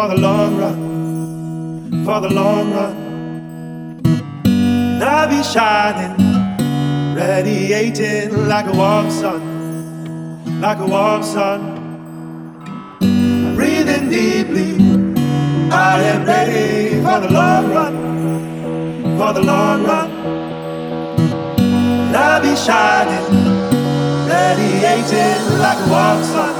for the long run, for the long run. And I'll be shining, radiating like a warm sun, like a warm sun. I'm breathing deeply, I am ready for the long run, for the long run. And I'll be shining, radiating like a warm sun.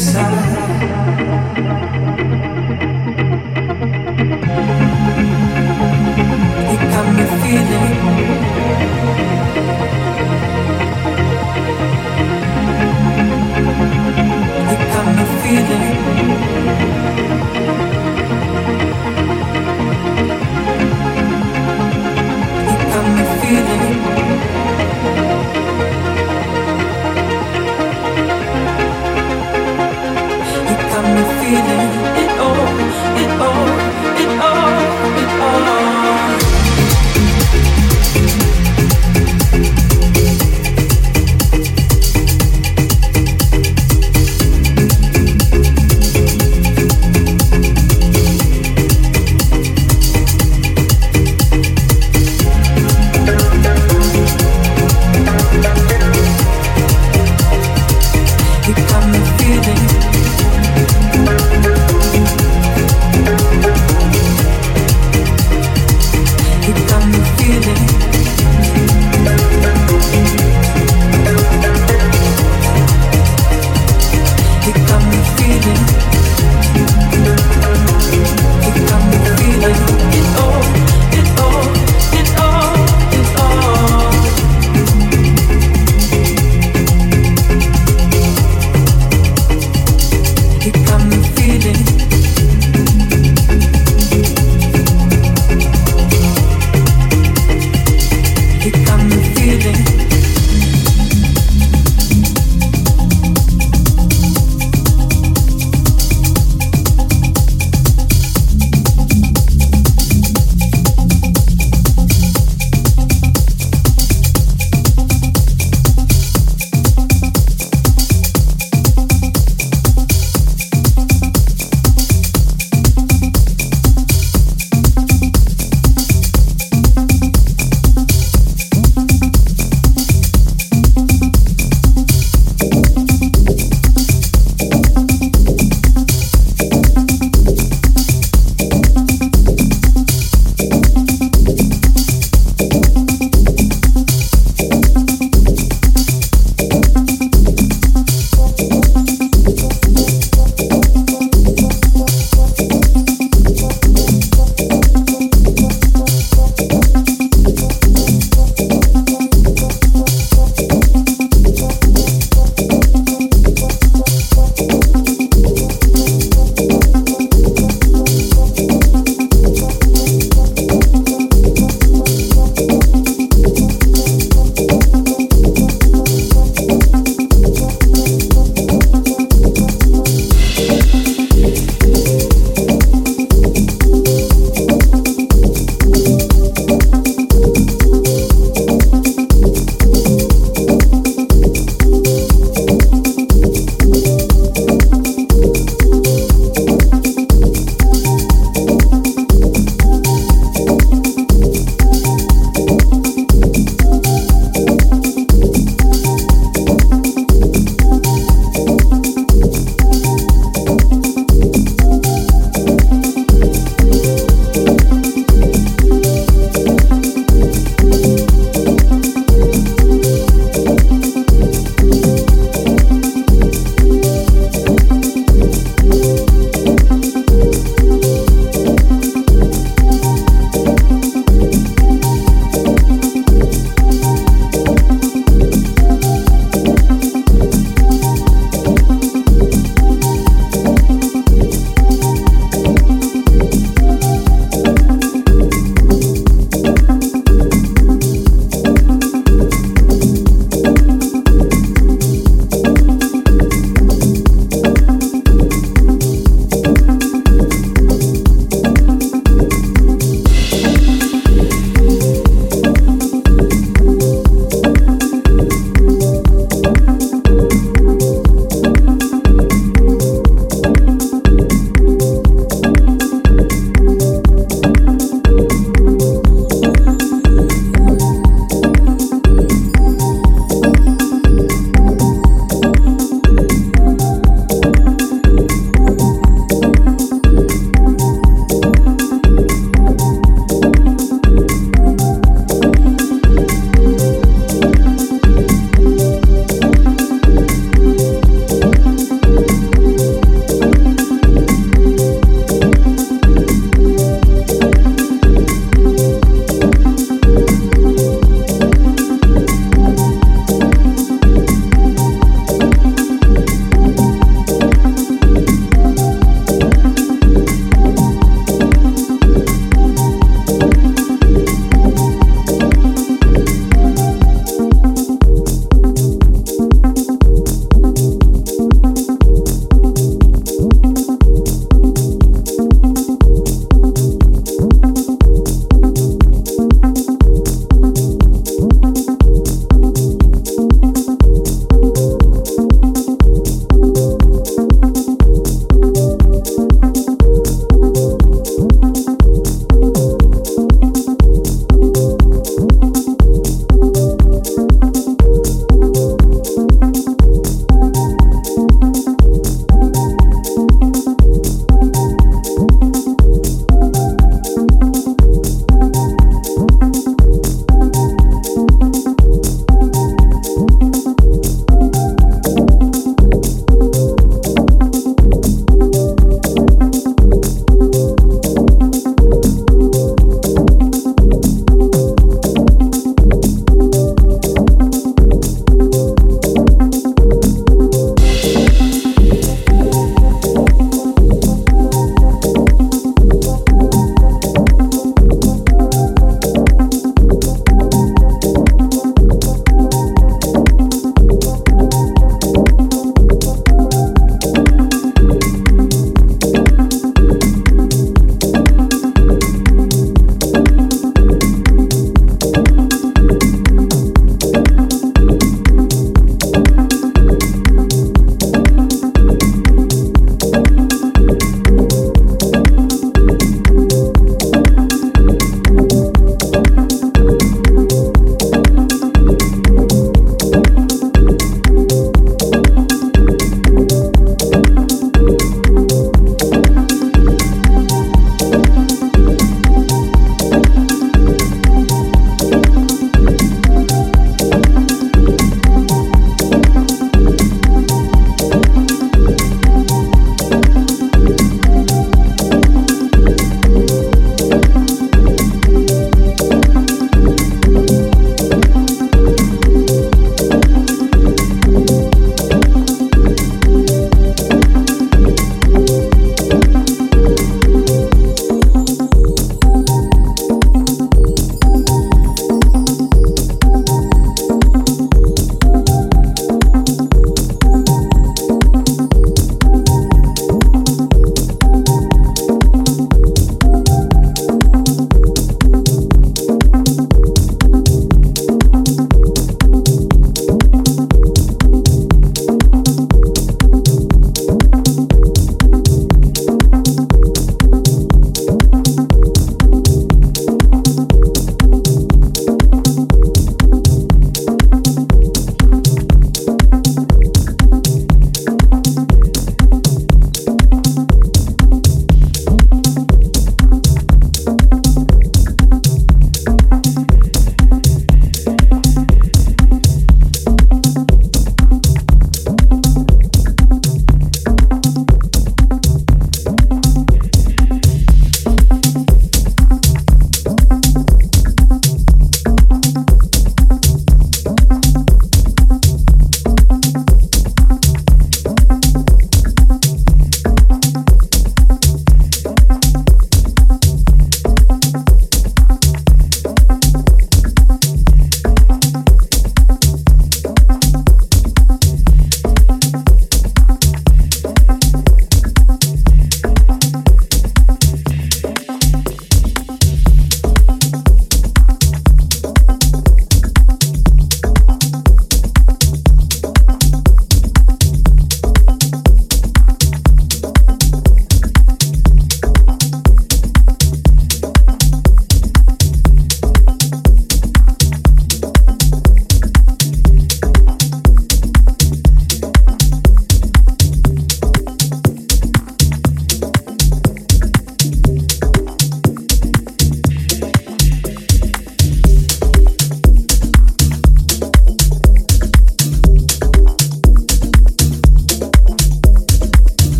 It all,